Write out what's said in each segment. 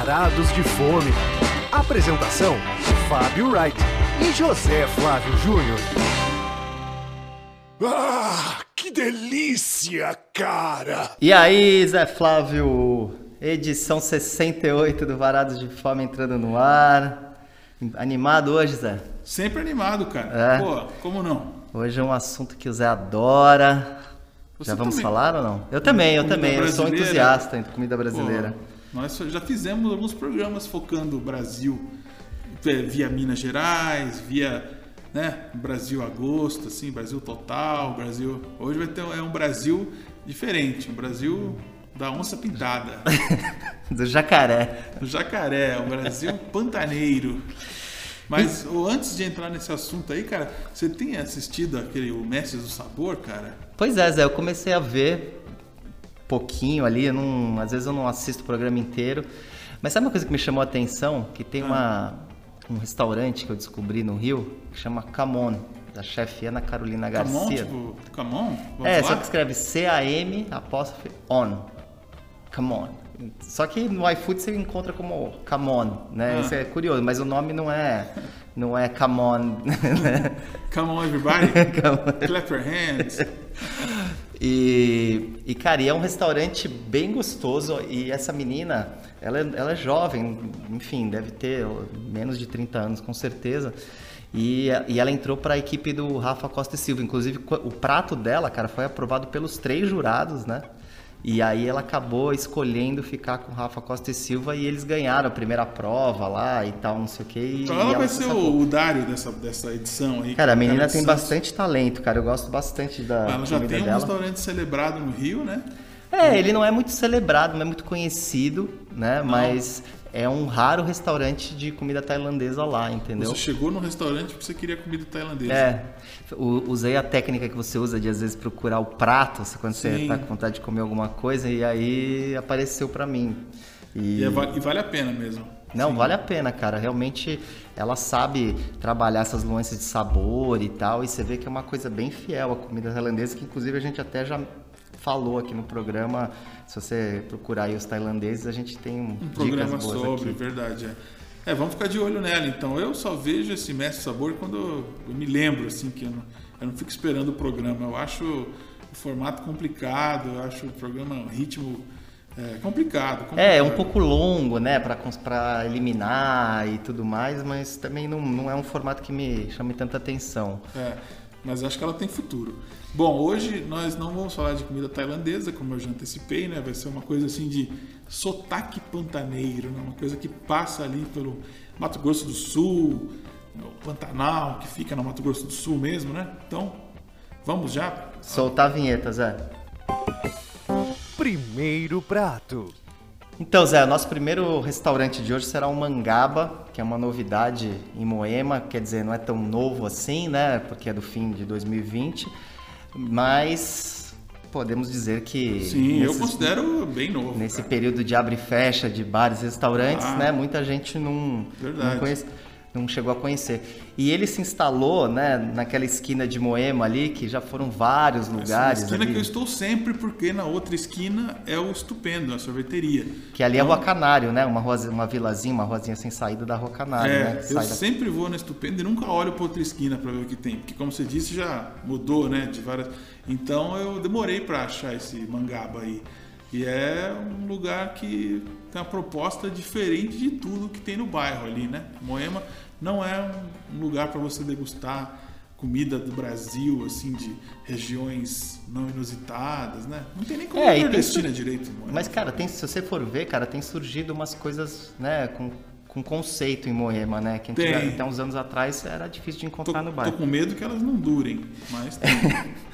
Varados de Fome. Apresentação: Fábio Wright e José Flávio Júnior. Ah, que delícia, cara! E aí, Zé Flávio? Edição 68 do Varados de Fome entrando no ar. Animado hoje, Zé? Sempre animado, cara. É. Pô, como não? Hoje é um assunto que o Zé adora. Você Já vamos também. falar ou não? Eu também, eu Comida também. Eu sou entusiasta em comida brasileira. Pô, nós já fizemos alguns programas focando o Brasil eh, via Minas Gerais, via né, Brasil Agosto, assim, Brasil Total, Brasil. Hoje vai ter é um Brasil diferente, um Brasil da onça pintada, Do jacaré. do jacaré, um Brasil pantaneiro. Mas antes de entrar nesse assunto aí, cara, você tem assistido aquele o Mestres do Sabor, cara? Pois é, Zé, eu comecei a ver pouquinho ali, não- às vezes eu não assisto o programa inteiro. Mas sabe uma coisa que me chamou a atenção? Que tem uma, um restaurante que eu descobri no Rio que chama Camon, da chefe Ana Carolina Camon, Garcia. tipo, Camon? É, lá? só que escreve C-A-M apóstrofe on. Come on. Só que no iFood você encontra como come on, né? Ah. Isso é curioso, mas o nome não é não é come on, né? Come on, everybody. Come on. Clap your hands. E, e, cara, e é um restaurante bem gostoso. E essa menina, ela, é- ela é jovem, enfim, deve ter menos de 30 anos, com certeza. E, e ela entrou para a equipe do Rafa Costa e Silva. Inclusive, o prato dela, cara, foi aprovado pelos três jurados, né? E aí ela acabou escolhendo ficar com Rafa Costa e Silva e eles ganharam a primeira prova lá e tal, não sei o quê. E, Então ela vai se ser o, o Dário dessa, dessa edição aí. Cara, a menina tem bastante talento, cara. Eu gosto bastante da Ela já tem um dela. restaurante celebrado no Rio, né? É, ele não é muito celebrado, não é muito conhecido, né? Mas é um raro restaurante de comida tailandesa lá, entendeu? Você chegou no restaurante porque você queria comida tailandesa. É, usei a técnica que você usa de às vezes procurar o prato, quando você Sim. tá com vontade de comer alguma coisa, e aí apareceu pra mim. E, E, é e vale a pena mesmo. não, Sim. vale a pena, cara. Realmente ela sabe trabalhar essas nuances de sabor e tal, e você vê que é uma coisa bem fiel à comida tailandesa, que inclusive a gente até já falou aqui no programa. Se você procurar aí os tailandeses, a gente tem Um programa sobre, aqui. verdade. É. É, vamos ficar de olho nela. Então, eu só vejo esse Mestre Sabor quando eu, me lembro, assim, que eu não, eu não fico esperando o programa. Eu acho o formato complicado, eu acho o programa, o ritmo é, complicado, É, é um complicado. pouco longo, né, pra eliminar e tudo mais, mas também não, não é um formato que me chame tanta atenção. É, mas acho que ela tem futuro. Bom, hoje nós não vamos falar de comida tailandesa, como eu já antecipei, né? Vai ser uma coisa assim de sotaque pantaneiro, né? Uma coisa que passa ali pelo Mato Grosso do Sul, o Pantanal, que fica no Mato Grosso do Sul mesmo, né? Então, vamos já? Soltar a vinheta, Zé. Primeiro prato. Então, Zé, o nosso primeiro restaurante de hoje será o Mangaba, que é uma novidade em Moema, quer dizer, não é tão novo assim, né? Porque é do fim de 2020, mas podemos dizer que Sim, eu nesses- considero bem novo. nesse cara. período de abre e fecha de bares e restaurantes, Ah. né? Muita gente não, Verdade. não, conhece- não chegou a conhecer. E ele se instalou, né, naquela esquina de Moema ali, que já foram vários Essa lugares esquina ali, que eu estou sempre, porque na outra esquina é o Estupendo, a sorveteria. que ali é a Rua Canário, né? Uma, rua, uma vilazinha, uma ruazinha sem saída da Rua Canário, É, né? eu da- sempre vou na Estupendo e nunca olho para outra esquina para ver o que tem, porque como você disse já mudou, né, de várias. Então eu demorei para achar esse mangaba aí. E é um lugar que tem uma proposta diferente de tudo que tem no bairro ali, né? Moema não é um- lugar para você degustar comida do Brasil, assim, de regiões não inusitadas, né? Não tem nem como É, tem nordestina su- direito. Moema. Mas, cara, tem, se você for ver, cara, tem surgido umas coisas, né, com, com conceito em Moema, né? Que Tem. antiga- até uns anos atrás era difícil de tô, encontrar no tô bairro. com medo que elas não durem, mas tem.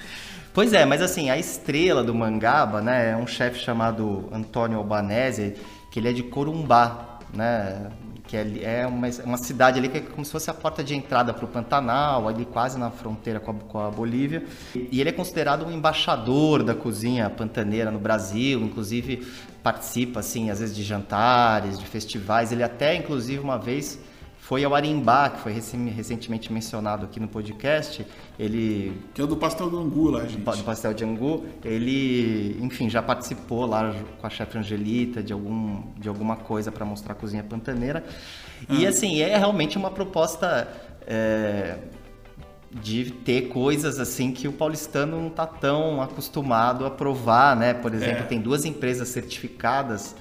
Pois é, mas assim, a estrela do Mangaba, né, é um chefe chamado Antônio Albanese, que ele é de Corumbá, né, que é, é uma, uma cidade ali que é como se fosse a porta de entrada para o Pantanal, ali quase na fronteira com a, com a Bolívia. E ele é considerado um embaixador da cozinha pantaneira no Brasil, inclusive participa, assim, às vezes de jantares, de festivais. Ele até, inclusive, uma vez foi ao Arimbá, que foi recentemente mencionado aqui no podcast. Ele. Que é o do pastel do Angu lá, gente. Do pastel de Angu. Ele, enfim, já participou lá com a chefe Angelita de, algum, de alguma coisa para mostrar a cozinha pantaneira. E ah. assim, é realmente uma proposta. É, de ter coisas assim que o paulistano não está tão acostumado a provar, né? Por exemplo, é. tem duas empresas certificadas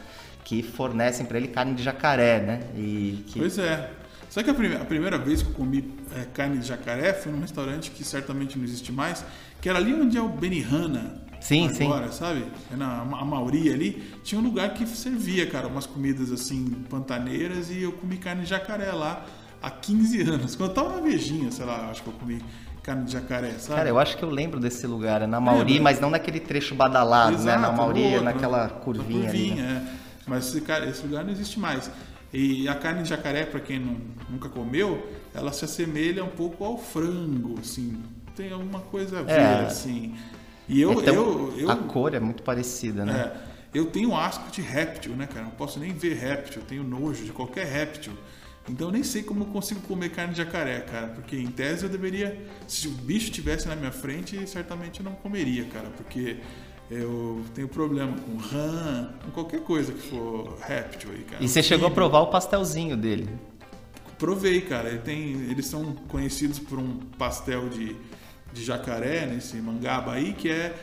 que fornecem para ele carne de jacaré, né? E que... Pois é. Sabe que a primeira, a primeira vez que eu comi é, carne de jacaré foi num restaurante que certamente não existe mais, que era ali onde é o Benihana. Sim, agora, sim. sabe? É na a Mauri ali, tinha um lugar que servia, cara, umas comidas assim, pantaneiras, e eu comi carne de jacaré lá há 15 anos. Quando eu tava na Vejinha, sei lá, acho que eu comi carne de jacaré, sabe? Cara, eu acho que eu lembro desse lugar, é na Mauri, mas não naquele trecho badalado, Exato, né? Na Mauri, é naquela curvinha, na curvinha ali. Né? É. Mas esse, cara, esse lugar não existe mais. E a carne de jacaré, para quem não, nunca comeu, ela se assemelha um pouco ao frango, assim. Tem alguma coisa a ver, é. assim. E eu, então, eu, eu, A cor é muito parecida, né? É, eu tenho asco de réptil, né, cara? Não posso nem ver réptil, eu tenho nojo de qualquer réptil. Então eu nem sei como eu consigo comer carne de jacaré, cara. Porque em tese eu deveria. Se o bicho tivesse na minha frente, certamente eu não comeria, cara. Porque eu tenho problema com rã, com qualquer coisa que for réptil aí, cara. E você chegou a provar o pastelzinho dele? Provei, cara. Ele tem, eles são conhecidos por um pastel de, de jacaré, nesse mangaba aí, que é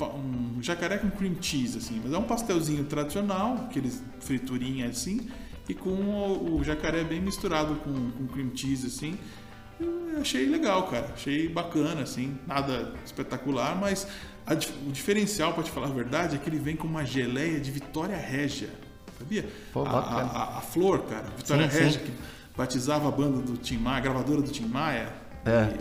um, um, jacaré com cream cheese, assim. Mas é um pastelzinho tradicional, aqueles friturinha assim, e com o, o jacaré bem misturado com, com cream cheese, assim. Achei legal, cara. Achei bacana, assim. Nada espetacular, mas a, o diferencial, para te falar a verdade, é que ele vem com uma geleia de Vitória Régia. Sabia? Pô, a, a, a, Flor, cara, Vitória sim, Régia, sim. que batizava a banda do Tim Maia, a gravadora do Tim Maia. É.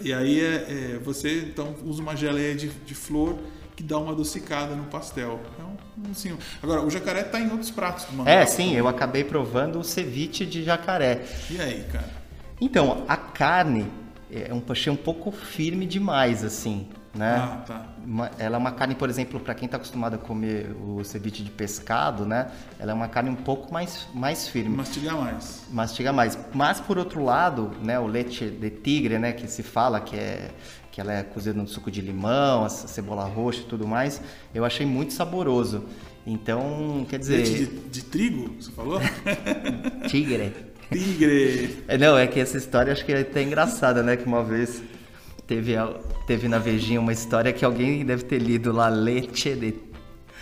E, e aí é, é, você então usa uma geleia de, de flor que dá uma adocicada no pastel. É um, assim, agora, o jacaré está em outros pratos do É, sim, eu acabei provando o ceviche de jacaré. E aí, cara? Então, a carne é um achei um pouco firme demais, assim né? Ah, tá. Ela é uma carne, por exemplo, para quem está acostumado a comer o ceviche de pescado, né? Ela é uma carne um pouco mais, mais firme. Mastiga mais. Mastiga mais. Mas por outro lado, né, o leite de tigre, né, que se fala que é que ela é cozida no suco de limão, a cebola roxa e tudo mais, eu achei muito saboroso. Então, quer dizer. Leite de, de trigo, você falou? tigre. Tigre. É, não, é que essa história acho que é até engraçada, né? Que uma vez teve, teve na Vejinha uma história que alguém deve ter lido lá, leite de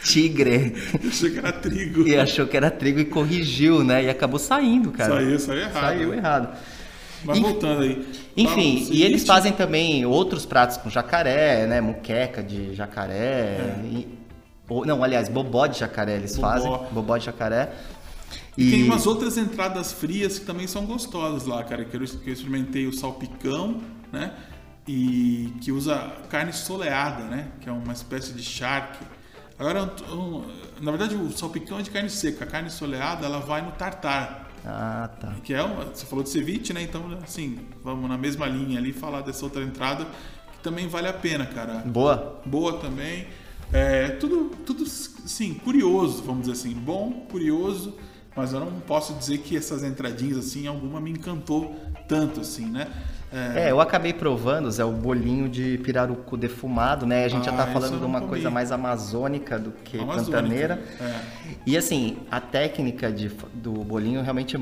tigre. Achou que era trigo. e achou que era trigo e corrigiu, né? E acabou saindo, cara. Saiu, saiu errado. Saiu errado. Mas voltando aí. Enfim, e eles fazem também outros pratos com jacaré, né? Muqueca de jacaré. É. E, ou, não, aliás, bobó de jacaré eles bobó. fazem. Bobó de jacaré. E, e, tem umas outras entradas frias que também são gostosas lá, cara. Que eu, que eu experimentei o salpicão, né? e que usa carne soleada, né? Que é uma espécie de charque. Agora, um, na verdade, o salpicão é de carne seca. A carne soleada, ela vai no tartar. Ah, tá. Que é uma, você falou de ceviche, né? Então, assim, vamos na mesma linha ali falar dessa outra entrada que também vale a pena, cara. Boa. Boa também. É, tudo, tudo, sim, curioso, vamos dizer assim. Bom, curioso, mas eu não posso dizer que essas entradinhas, assim, alguma me encantou tanto, assim, né? É. é, eu acabei provando, Zé, o bolinho de pirarucu defumado, né? A gente ah, já tá falando de uma comi. coisa mais amazônica do que amazônica, pantaneira. É. E assim, a técnica de, do bolinho realmente é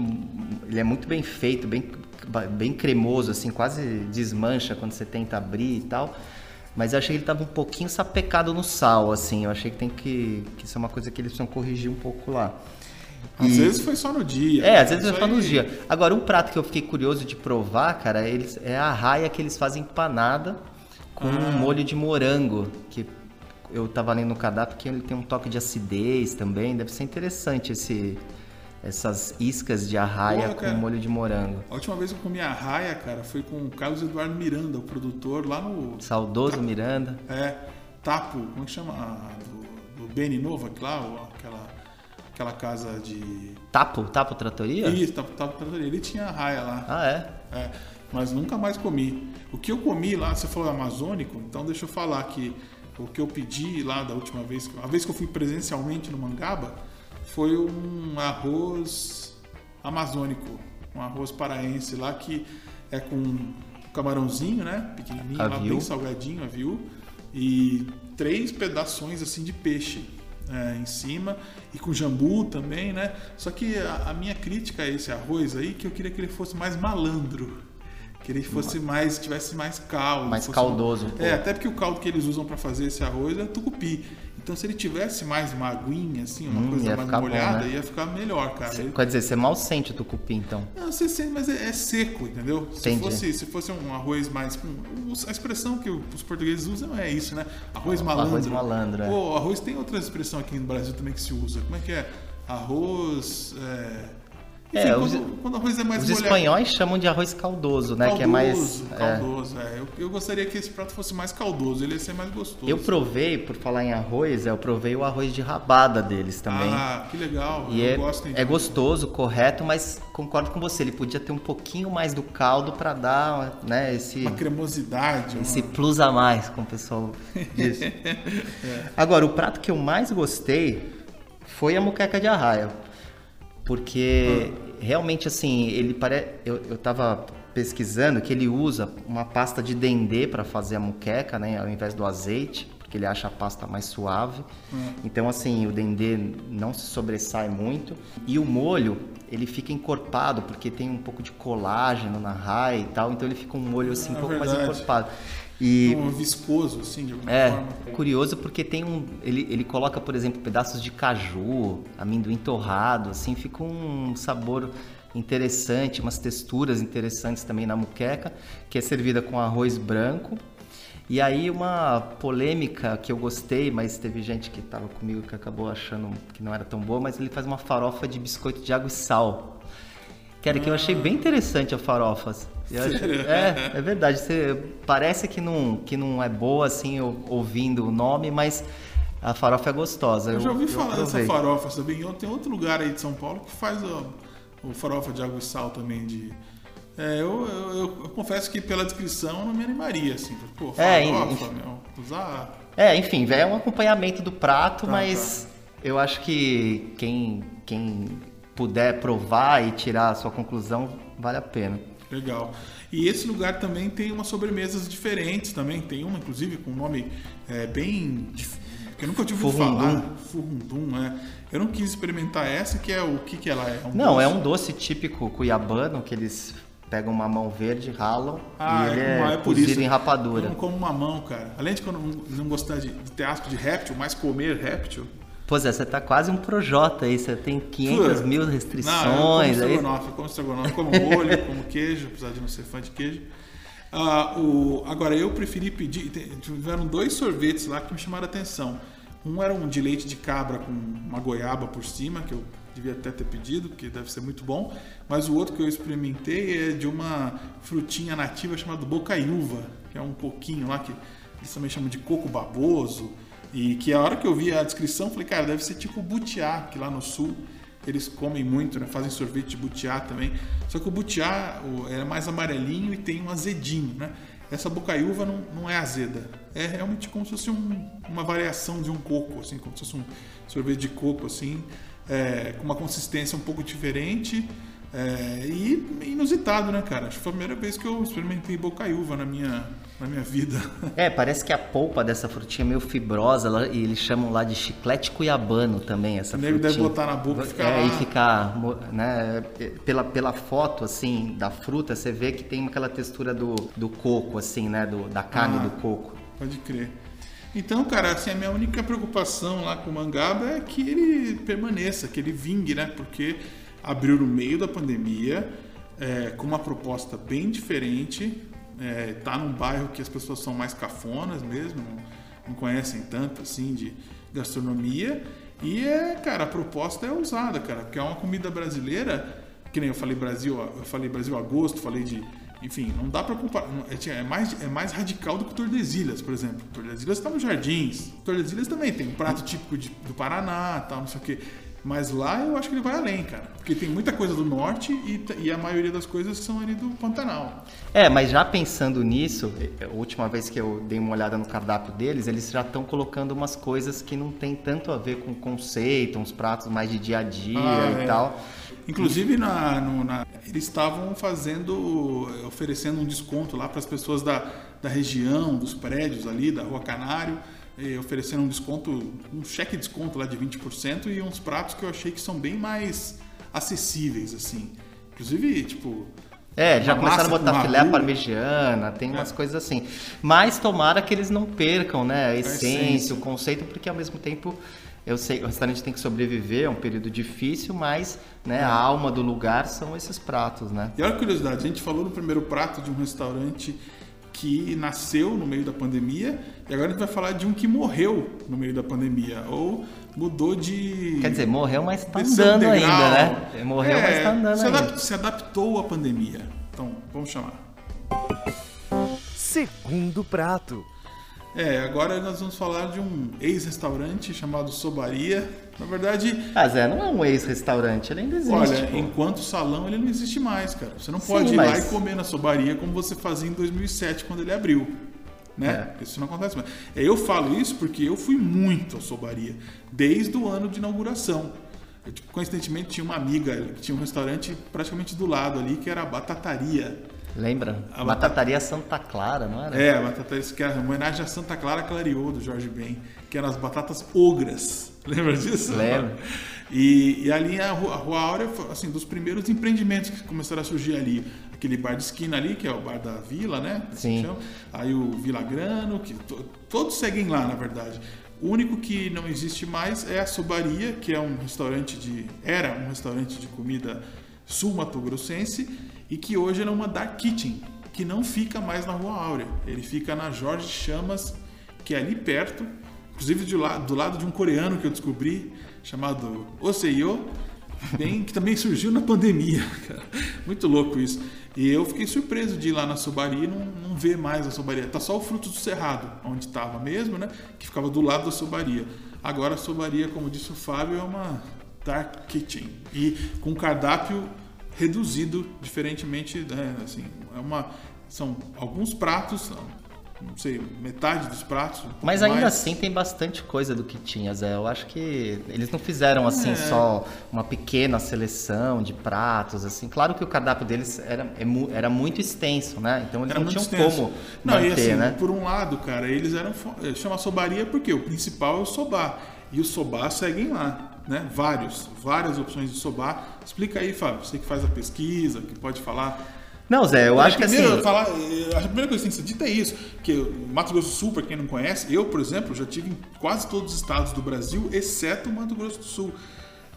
ele é muito bem feito, bem, bem cremoso, assim, quase desmancha quando você tenta abrir e tal. Mas eu achei que ele tava um pouquinho sapecado no sal, assim. Eu achei que tem que, que isso é uma coisa que eles precisam corrigir um pouco lá. Às e... vezes foi só no dia. É, às vezes foi só no dia. Agora, um prato que eu fiquei curioso de provar, cara, eles, é a raia que eles fazem empanada com ah. um molho de morango, que eu tava lendo no cardápio que ele tem um toque de acidez também. Deve ser interessante esse essas iscas de arraia Porra, com molho de morango. A última vez que eu comi arraia, cara, foi com o Carlos Eduardo Miranda, o produtor, lá no... Saudoso Tapo. Miranda. É, Tapo, como é que chama? Ah, do, do Beni Nova, claro, aquela aquela casa de. Tapo? Tapo Tratoria? Isso, Tapo, Tapo Tratoria. Ele tinha raia lá. Ah, é? É. Mas nunca mais comi. O que eu comi lá, você falou amazônico, então deixa eu falar que o que eu pedi lá da última vez, a vez que eu fui presencialmente no Mangaba, foi um arroz amazônico. um arroz paraense lá que é com camarãozinho, né? Pequenininho, lá bem salgadinho, aviu. E três pedaços assim de peixe é, em cima e com jambu também, né? Só que a, a minha crítica a esse arroz aí que eu queria que ele fosse mais malandro. Que ele fosse mais, tivesse mais caldo. Mais caldoso um É, até porque o caldo que eles usam para fazer esse arroz é tucupi. Então se ele tivesse mais uma aguinha, assim, uma Hum, coisa mais ficar bom, molhada, né? ia ficar melhor, cara. Ele- Quer dizer, você mal sente o tucupi, então. não, você sente, mas é, é seco, entendeu? Se Entendi. fosse, se fosse um arroz mais. um- a expressão que os portugueses usam é isso, né? Arroz malandro. arroz malandro, é. Pô, arroz tem outra expressão aqui no Brasil também que se usa. Como é que é? Arroz. É, É, quando, os- quando o arroz é mais Os molhado. espanhóis chamam de arroz caldoso, né? que é mais. Caldoso, é. caldoso, é. Eu, eu gostaria que esse prato fosse mais caldoso, ele ia ser mais gostoso. Eu provei, por falar em arroz, eu provei o arroz de rabada deles também. Ah, que legal. E eu é, gosto então. é gostoso, correto, mas concordo com você, ele podia ter um pouquinho mais do caldo para dar, né, esse, Uma cremosidade. esse uma- plus a mais, como o pessoal diz. Agora, o prato que eu mais gostei foi a muqueca de arraia. Porque realmente assim, ele parece. Eu, eu tava pesquisando que ele usa uma pasta de dendê para fazer a muqueca, né? Ao invés do azeite, porque ele acha a pasta mais suave. Então, assim, o dendê não se sobressai muito. E o molho, ele fica encorpado, porque tem um pouco de colágeno na raia e tal. Então ele fica um molho assim, um É pouco mais verdade. encorpado. E um viscoso, assim, de alguma é, forma. curioso porque tem um. Ele, ele coloca, por exemplo, pedaços de caju, amendoim torrado, assim, fica um sabor interessante, umas texturas interessantes também na muqueca, que é servida com arroz branco. E aí uma polêmica que eu gostei, mas teve gente que estava comigo que acabou achando que não era tão boa, mas ele faz uma farofa de biscoito de água e sal. Cara, que eu achei bem interessante a farofas. Eu é, é verdade. Você, parece que não, que não é boa assim ou- ouvindo o nome, mas a farofa é gostosa. Eu já ouvi falar dessa provei. farofa? E Tem outro lugar aí de São Paulo que faz o, o farofa de água e sal também de. É, eu, eu, eu- eu confesso que pela descrição eu não me animaria, assim. Pô, É, farofa, enfim. meu, usar. É, enfim, é um acompanhamento do prato, Tá, mas eu acho que quem, quem puder provar e tirar a sua conclusão, vale a pena. Legal. E esse lugar também tem umas sobremesas diferentes também. Tem uma, inclusive, com um nome é, bem. que eu nunca tive ouvido falar. Furrundum, é. Eu não quis experimentar essa, que é o que, que ela é? Um Não, doce? é um doce típico cuiabano que eles pegam mamão verde, ralam Ah, e ele é, é, é por isso. em rapadura. Eu não como mamão, cara. Além de que eu não, não gostar de, de ter asco de réptil, mas comer réptil. Pois é, você tá quase um projota aí, você tem 500 Pô, mil Não, eu como restrições aí. como estrogonofe, como molho, como queijo, apesar de não ser fã de queijo. Ah, o, agora, eu preferi pedir. Tiveram dois sorvetes lá que me chamaram a atenção. Um era um de leite de cabra com uma goiaba por cima, que eu devia até ter pedido, porque deve ser muito bom. Mas o outro que eu experimentei é de uma frutinha nativa chamada bocaiúva, que é um coquinho lá que eles também chamam de coco baboso. E que a hora que eu vi a descrição, falei, cara, deve ser tipo butiá, que lá no sul eles comem muito, né? Fazem sorvete de butiá também. Só que o butiá é mais amarelinho e tem um azedinho, né? Essa bocaiúva não, não é azeda. É realmente como se fosse um- uma variação de um coco, assim, como se fosse um sorvete de coco, assim, é, com uma consistência um pouco diferente é, e inusitado, né, cara? Acho que foi a primeira vez que eu experimentei bocaiúva na minha, na minha vida. É, parece que a polpa dessa frutinha é meio fibrosa ela- e eles chamam lá de chiclete cuiabano também, essa O nego frutinha. deve botar na boca e ficar É, lá. e ficar, né, pela, pela foto, assim, da fruta, você vê que tem aquela textura do, do coco, assim, né, do, da carne Ah. do coco. Pode crer. Então, cara, assim, a minha única preocupação lá com o Mangaba é que ele permaneça, que ele vingue, né? Porque abriu no meio da pandemia, é, com uma proposta bem diferente, é, tá num bairro que as pessoas são mais cafonas mesmo, não, não conhecem tanto, assim, de gastronomia. E, é, cara, a proposta é ousada, cara, porque é uma comida brasileira, que nem eu falei Brasil, eu falei Brasil a gosto, falei de enfim, não dá pra comparar. É, é mais, é mais radical do que Tordesilhas, por exemplo. Tordesilhas tá nos jardins. Tordesilhas também tem um prato típico de- do Paraná, tal, não sei o quê. Mas lá eu acho que ele vai além, cara. Porque tem muita coisa do norte e, e a maioria das coisas são ali do Pantanal. É, mas já pensando nisso, a última vez que eu dei uma olhada no cardápio deles, eles já estão colocando umas coisas que não tem tanto a ver com conceito, uns pratos mais de dia a dia Ah, e é. tal. Inclusive, na, no- na- eles estavam fazendo, eh, oferecendo um desconto lá para as pessoas da, da região, dos prédios ali, da Rua Canário, oferecendo um desconto, um cheque de desconto lá de 20% e uns pratos que eu achei que são bem mais acessíveis, assim. Inclusive, tipo. É, já começaram a botar filé parmegiana, tem umas É. coisas assim. Mas tomara que eles não percam, né, a essência, essência. o conceito, porque ao mesmo tempo eu sei, o restaurante tem que sobreviver, é um período difícil, mas né, a alma do lugar são esses pratos, né? E olha a curiosidade, a gente falou no primeiro prato de um restaurante que nasceu no meio da pandemia e agora a gente vai falar de um que morreu no meio da pandemia ou mudou de Quer dizer, morreu, mas tá desceu andando ainda, né? Morreu, É, mas tá andando se, ainda. se adaptou à pandemia. Então, vamos chamar. Segundo prato. É, agora nós vamos falar de um ex-restaurante chamado Sobaria. Na verdade, Ah, Zé, não é um ex-restaurante, ele ainda existe. olha, pô. enquanto salão ele não existe mais, cara. Você não Sim, pode ir lá mas- e comer na Sobaria como você fazia em 2007 quando ele abriu. Né? É. Isso não acontece mais. É, Eu falo isso porque eu fui muito à Sobaria desde o ano de inauguração. Eu, tipo, coincidentemente tinha uma amiga que tinha um restaurante praticamente do lado ali que era a Batataria. Lembra? A Batataria Santa Clara, não era? É, a batata que era homenagem a Santa Clara Clareou, do Jorge Ben, que eram as batatas ogras. Lembra disso? Lembro. E, e ali a Rua, a Rua Áurea foi assim, dos primeiros empreendimentos que começaram a surgir ali. Aquele bar de esquina ali, que é o bar da Vila, né? Sim. Aí o Vila Grano, que to- todos seguem lá, na verdade. O único que não existe mais é a Sobaria, que é um restaurante de. Era um restaurante de comida sul-mato-grossense e que hoje é uma dark kitchen, que não fica mais na Rua Áurea. Ele fica na Jorge Chamas, que é ali perto, inclusive do lado, do lado de um coreano que eu descobri, chamado Oseyo, bem, que também surgiu na pandemia. Muito louco isso. E eu fiquei surpreso de ir lá na Sobaria e não, não ver mais a Sobaria. Tá só o fruto do Cerrado, onde estava mesmo, né? Que ficava do lado da Sobaria. Agora a Sobaria, como disse o Fábio, é uma dark kitchen. E com cardápio reduzido, diferentemente, né? Assim, é uma, são alguns pratos, não sei, metade dos pratos. um Mas ainda mais. assim tem bastante coisa do que tinha, Zé. Eu acho que eles não fizeram assim É. só uma pequena seleção de pratos, assim. Claro que o cardápio deles era, é era muito extenso, né? Então eles Era não tinham extenso. como Não, manter, e assim, né? por um lado, cara, eles eram. eh, Chama sobaria porque o principal é o sobá. E os sobá seguem lá, né? Vários, várias opções de sobá. Explica aí, Fábio, você que faz a pesquisa, que pode falar. Não, Zé, eu Olha, acho que assim. primeiro, falar, a primeira coisa que tem que ser dita é isso, que Mato Grosso do Sul, para quem não conhece, eu, por exemplo, já tive em quase todos os estados do Brasil, exceto o Mato Grosso do Sul.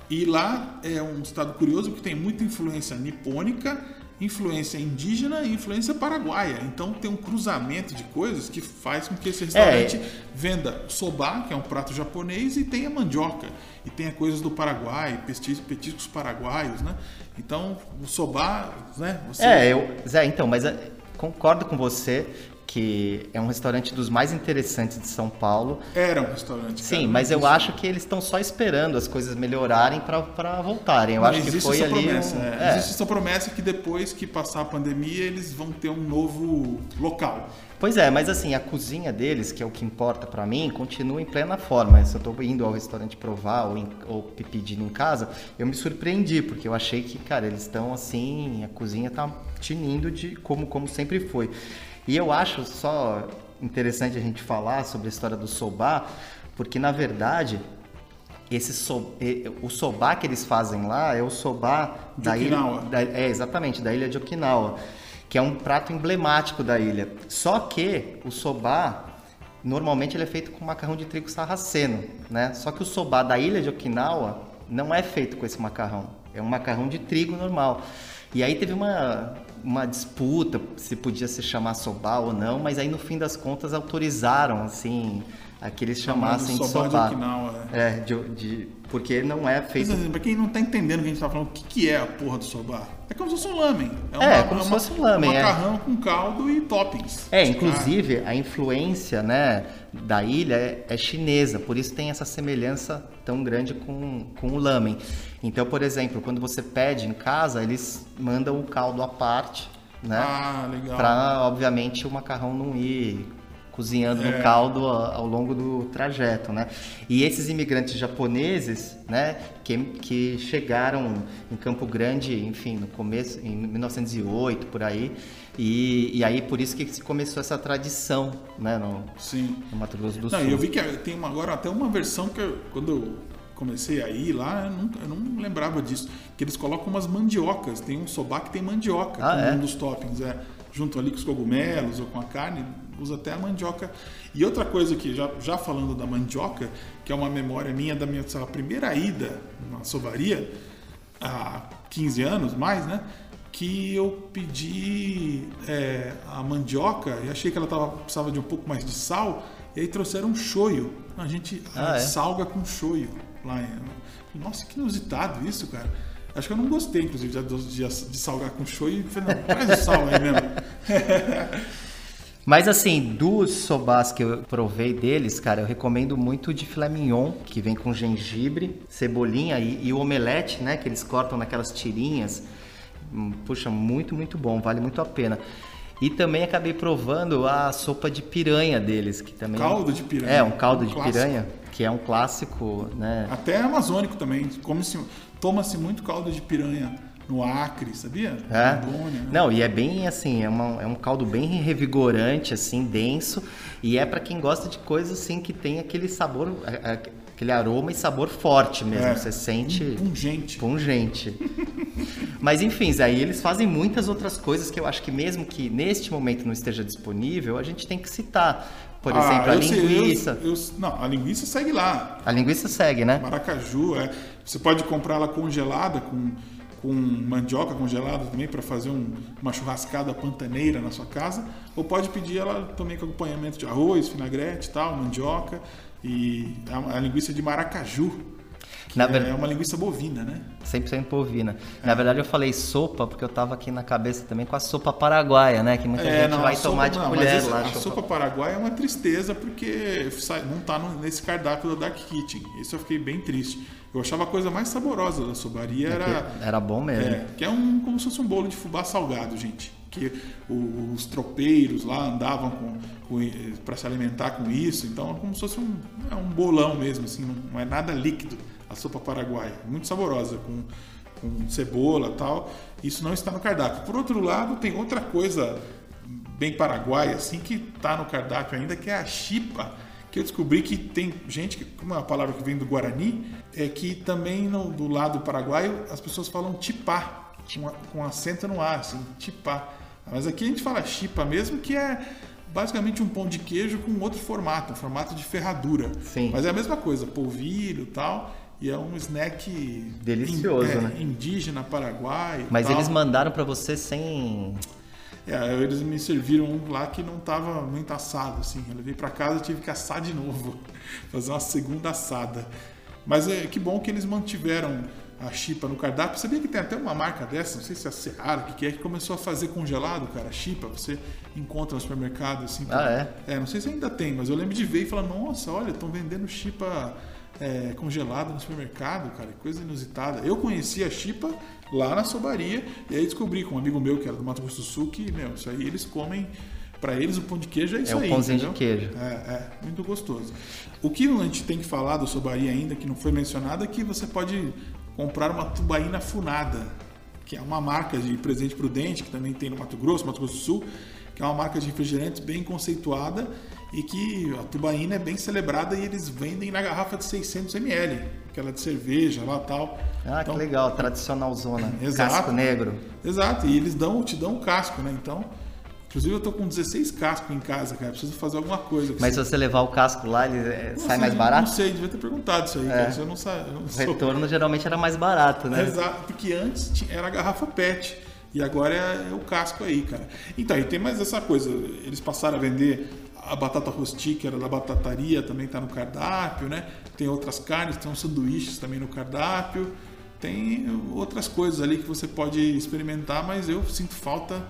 E lá é um estado curioso que tem muita influência nipônica, influência indígena e influência paraguaia. Então tem um cruzamento de coisas que faz com que esse restaurante venda o soba, que é um prato japonês, e tenha mandioca. E tenha coisas do Paraguai, petis- petiscos paraguaios, né? Então, o soba, né? Você É, eu. Zé, então, mas é, concordo com você que é um restaurante dos mais interessantes de São Paulo. Era um restaurante. Sim, cara, mas eu existe. acho que eles estão só esperando as coisas melhorarem para voltarem. Eu Não, acho que foi essa ali. promessa. um- é. é. Existe essa promessa que depois que passar a pandemia eles vão ter um novo local. Pois é, mas assim, a cozinha deles, que é o que importa pra mim, continua em plena forma. Se eu tô indo ao restaurante provar ou, em- ou pedindo em casa, eu me surpreendi, porque eu achei que, cara, eles estão assim, a cozinha tá tinindo de como, como sempre foi. E eu acho só interessante a gente falar sobre a história do soba, porque na verdade esse so, o soba que eles fazem lá é o soba da ilha, da- é exatamente da ilha de Okinawa, que é um prato emblemático da ilha. Só que o soba normalmente ele é feito com macarrão de trigo sarraceno, né? Só que o soba da ilha de Okinawa não é feito com esse macarrão, é um macarrão de trigo normal. E aí teve uma uma disputa se podia se chamar soba ou não, mas aí no fim das contas autorizaram assim a que eles chamassem de soba de. Okinawa, É, de, de- porque não é Mas, feito assim, pra quem não tá entendendo o que a gente tá falando, o que, que é a porra do soba? É como se fosse um lamen. É, como se fosse um lamen, Um é. macarrão com caldo e toppings. É, inclusive a influência né, da ilha é, é chinesa, por isso tem essa semelhança tão grande com, com o lamen. Então, por exemplo, quando você pede em casa, eles mandam o caldo à parte, né? Ah, legal. Para, obviamente, o macarrão não ir cozinhando no É. caldo a- ao longo do trajeto, né? E esses imigrantes japoneses, né, que, que chegaram em Campo Grande, enfim, no começo, em 1908, por aí, e, e aí por isso que se começou essa tradição, né, no, Sim. no Mato Grosso do Não, Sul. e eu vi que tem uma, agora até uma versão que eu- quando eu comecei a ir lá, eu, nunca, eu não lembrava disso. Que eles colocam umas mandiocas. Tem um sobá que tem mandioca Ah, como é? um dos toppings. É, junto ali com os cogumelos ou com a carne, usa até a mandioca. E outra coisa que, já, já falando da mandioca, que é uma memória minha da minha primeira ida na sobaria, há 15 anos mais, né? Que eu pedi é, a mandioca e achei que ela tava, precisava de um pouco mais de sal, e aí trouxeram um shoyu. A gente Ah, é? salga com shoyu lá em. Nossa, que inusitado isso, cara. Acho que eu não gostei, inclusive, de, de, de salgar com shoyu. Falei, não, traz o sal aí mesmo. Mas assim, dos sobás que eu provei deles, cara, eu recomendo muito o de filé mignon, que vem com gengibre, cebolinha e, e o omelete, né, que eles cortam naquelas tirinhas. Hum, Puxa, muito, muito bom, vale muito a pena. E também acabei provando a sopa de piranha deles, que também Caldo de piranha. É, um caldo Um de clássico. piranha, que é um clássico, né? Até amazônico também. Come-se- Toma-se muito caldo de piranha no Acre, sabia? É. Rondônia, né? Não, e é bem assim, é, uma- é um caldo bem revigorante, assim, denso, e é pra quem gosta de coisas assim que tem aquele sabor, aquele aroma e sabor forte mesmo. É. Você sente Pungente. pungente. Mas enfim, Zé, aí eles fazem muitas outras coisas que eu acho que mesmo que neste momento não esteja disponível, a gente tem que citar. Por Ah, exemplo, a eu sei, eu- linguiça. eu- não, a linguiça segue lá. A linguiça segue, né? Maracaju, é. Você pode comprar ela congelada com, com mandioca congelada também para fazer um- uma churrascada pantaneira na sua casa, ou pode pedir ela também com acompanhamento de arroz, vinagrete, tal, mandioca e a, a linguiça de maracaju. Na é, ver- uma linguiça bovina, né? 100% bovina. Na verdade, eu falei sopa porque eu tava aqui na cabeça também com a sopa paraguaia, né? Que muita gente não, vai sopa- tomar de não, mas colher essa- lá. A sopa- sopa paraguaia é uma tristeza porque não tá nesse cardápio da Dark Kitchen. Isso eu fiquei bem triste. Eu achava a coisa mais saborosa da sobaria era Era bom mesmo. É, que é um, como se fosse um bolo de fubá salgado, gente. Que os tropeiros lá andavam para se alimentar com isso. Então é como se fosse um, é um bolão mesmo, assim, não é nada líquido a sopa paraguaia. Muito saborosa, com, com cebola tal. Isso não está no cardápio. Por outro lado, tem outra coisa bem paraguaia, assim, que está no cardápio ainda, que é a chipa. Que eu descobri que tem gente, que, como é uma palavra que vem do Guarani, é que também no- do lado paraguaio as pessoas falam tipá, com, com acento no ar, assim, tipá. Mas aqui a gente fala chipa mesmo, que é basicamente um pão de queijo com outro formato, um formato de ferradura. Sim. Mas é a mesma coisa, polvilho e tal, e é um snack Delicioso, in- é, né? indígena paraguaio. e Mas tal. eles mandaram pra você sem. É, eles me serviram um lá que não estava muito assado, assim. Eu levei para casa e tive que assar de novo, fazer uma segunda assada. Mas é que bom que eles mantiveram a chipa no cardápio. Sabia que tem até uma marca dessa, não sei se é a Seara, o que, que é, que começou a fazer congelado, cara, chipa. Você encontra no supermercado, assim. Ah, é? É, não sei se ainda tem, mas eu lembro de ver e falar, nossa, olha, estão vendendo chipa é, congelada no supermercado, cara, que coisa inusitada. Eu conheci a chipa lá na sobaria e aí descobri com um amigo meu que era do Mato Grosso do Sul que, meu, isso aí eles comem, para eles o pão de queijo é isso É o aí. pãozinho de entendeu? queijo. É, é, muito gostoso. O que a gente tem que falar do sobaria ainda, que não foi mencionado, é que você pode comprar uma tubaína funada, que é uma marca de presente prudente, que também tem no Mato Grosso, Mato Grosso do Sul, que é uma marca de refrigerantes bem conceituada e que a tubaína é bem celebrada e eles vendem na garrafa de 600 ml, aquela de cerveja lá tal. Ah, Então, que legal, tradicional zona. Exato. Casco negro. Exato, e eles dão, te dão um casco, né? Então, inclusive eu tô com 16 cascos em casa, cara, preciso fazer alguma coisa. Mas se isso. você levar o casco lá, ele é, Não sai sei, mais Não barato? sei, devia ter perguntado isso aí, cara, isso eu não, sa- não O sou. retorno geralmente era mais barato, né? Exato, porque antes era a garrafa PET e agora é, é o casco aí, cara. Então, e tem mais essa coisa, eles passaram a vender a batata rosti, que era da batataria, também tá no cardápio, né? Tem outras carnes, tem uns sanduíches também no cardápio. Tem outras coisas ali que você pode experimentar, mas eu sinto falta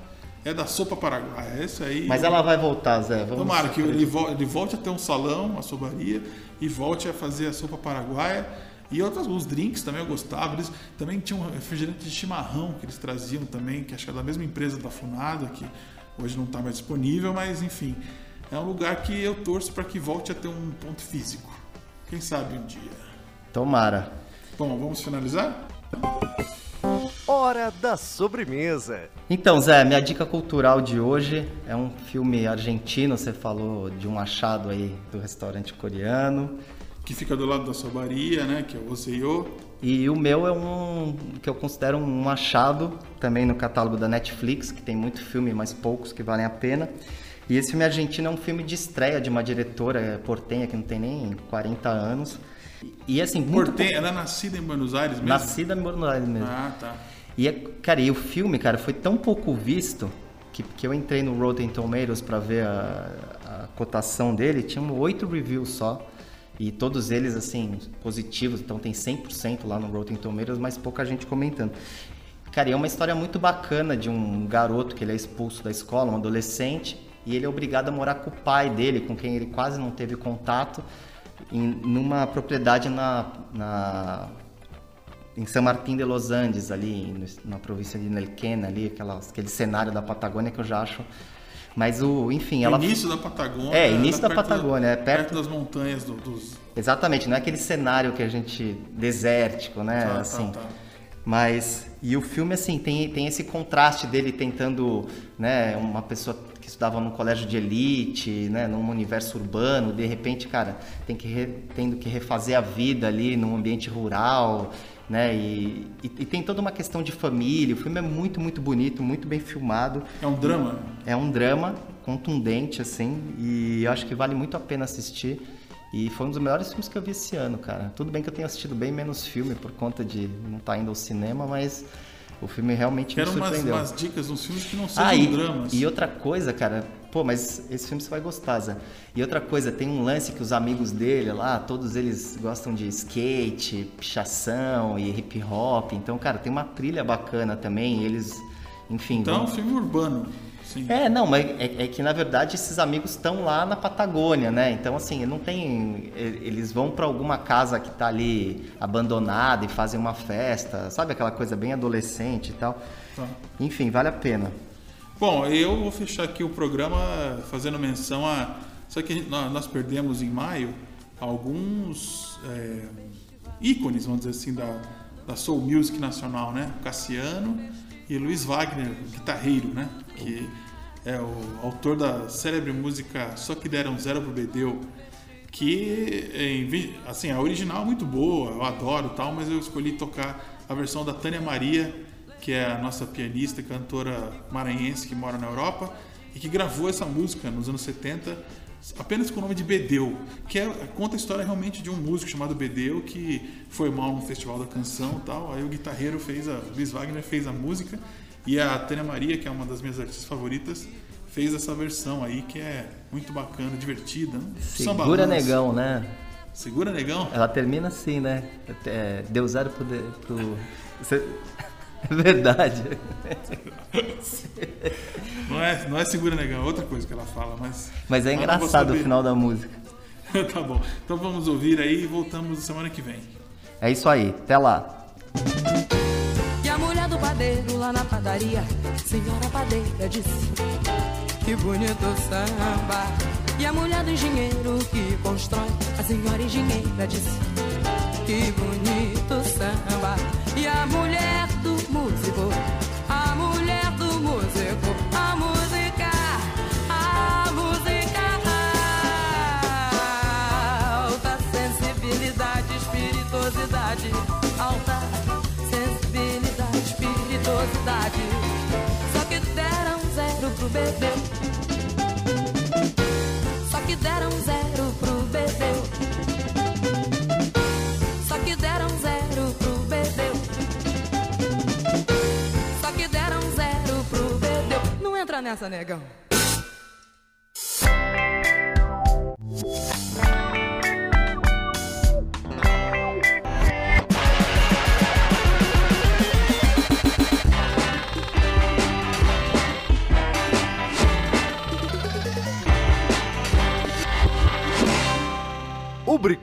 é da sopa paraguaia. Essa aí. Mas ela vai voltar, Zé. Vamos Tomara que ele, vo- ele volte a ter um salão, a sobaria, e volte a fazer a sopa paraguaia. E outros, os drinks também eu gostava. Eles também tinham um refrigerante de chimarrão que eles traziam também, que acho que é da mesma empresa da Funada, que hoje não está mais disponível, mas enfim. É um lugar que eu torço para que volte a ter um ponto físico. Quem sabe um dia. Tomara. Bom, vamos finalizar? Hora da sobremesa. Então, Zé, minha dica cultural de hoje é um filme argentino. Você falou de um achado aí do restaurante coreano. Que fica do lado da Sobaria, né? Que é o Oseio. E o meu é um que eu considero um achado também no catálogo da Netflix, que tem muito filme, mas poucos que valem a pena. E esse filme argentino é um filme de estreia de uma diretora é, portenha que não tem nem 40 anos. E assim, muito Portenha, ela é nascida em Buenos Aires mesmo? Nascida em Buenos Aires mesmo. Ah, tá. E, é, cara, e o filme, cara, foi tão pouco visto que, que eu entrei no Rotten Tomatoes para ver a, a cotação dele, tinha oito reviews só. E todos eles, assim, positivos, então tem 100% lá no Rotten Tomatoes, mas pouca gente comentando. Cara, e é uma história muito bacana de um garoto que ele é expulso da escola, um adolescente, e ele é obrigado a morar com o pai dele, com quem ele quase não teve contato, em, numa propriedade na, na em São Martín de Los Andes, ali no- na província de Nelquén, ali, aquela, aquele cenário da Patagônia que eu já acho. Mas o, enfim, ela. Início da Patagônia. É, início da perto Patagônia, é perto- das montanhas do- dos. Exatamente, não é aquele cenário que a gente. desértico, né? Tá, tá, assim. tá. Mas. E o filme, assim, tem, tem esse contraste dele tentando, né, uma pessoa que estudava num colégio de elite, né, num universo urbano, de repente, cara, tem que re- tendo que refazer a vida ali num ambiente rural, né, e, e, e tem toda uma questão de família. O filme é muito, muito bonito, muito bem filmado. É um drama? É um drama contundente, assim, e eu acho que vale muito a pena assistir. E foi um dos melhores filmes que eu vi esse ano, cara. Tudo bem que eu tenho assistido bem menos filme por conta de não estar indo ao cinema, mas o filme realmente Quero me umas, surpreendeu. umas dicas, uns filmes que não sejam Ah, e, dramas. e outra coisa, cara, pô, mas esse filme você vai gostar, Zé. E outra coisa, tem um lance que os amigos dele lá, todos eles gostam de skate, pichação e hip hop. Então, cara, tem uma trilha bacana também. Eles, enfim. Então é vão- um filme urbano. Sim. é, não, mas é, é que na verdade esses amigos estão lá na Patagônia, né? Então, assim, não tem. Eles vão para alguma casa que tá ali abandonada e fazem uma festa, sabe aquela coisa bem adolescente e tal. Tá. Enfim, vale a pena. Bom, eu vou fechar aqui o programa fazendo menção a. Só que nós perdemos em maio alguns é, ícones, vamos dizer assim, da, da Soul Music nacional, né? Cassiano e Luiz Wagner, guitarreiro, né? Que é o autor da célebre música Só Que Deram Zero Pro Bedeu, que, assim, a original é muito boa, eu adoro tal, mas eu escolhi tocar a versão da Tânia Maria, que é a nossa pianista e cantora maranhense que mora na Europa e que gravou essa música nos anos 70 apenas com o nome de Bedeu, que é, conta a história realmente de um músico chamado Bedeu que foi mal no festival da canção e tal, aí o guitarreiro fez a, Luiz Wagner fez a música e a Tânia Maria, que é uma das minhas artistas favoritas, fez essa versão aí que é muito bacana, divertida. né? Segura negão, né? Segura negão? Ela termina assim, né? É, deu zero pro. pro... É verdade. Não é, não é segura negão, é outra coisa que ela fala, mas. Mas é engraçado o final da música. tá bom. Então vamos ouvir aí e voltamos semana que vem. É isso aí, até lá. E a mulher do padeiro lá na padaria, senhora padeira disse: Que bonito samba. E a mulher do engenheiro que constrói, a senhora engenheira disse: Que bonito samba. E a mulher bebê. Só que deram zero pro bebê. Só que deram zero pro bebê. Só que deram zero pro bebê. Não entra nessa, negão.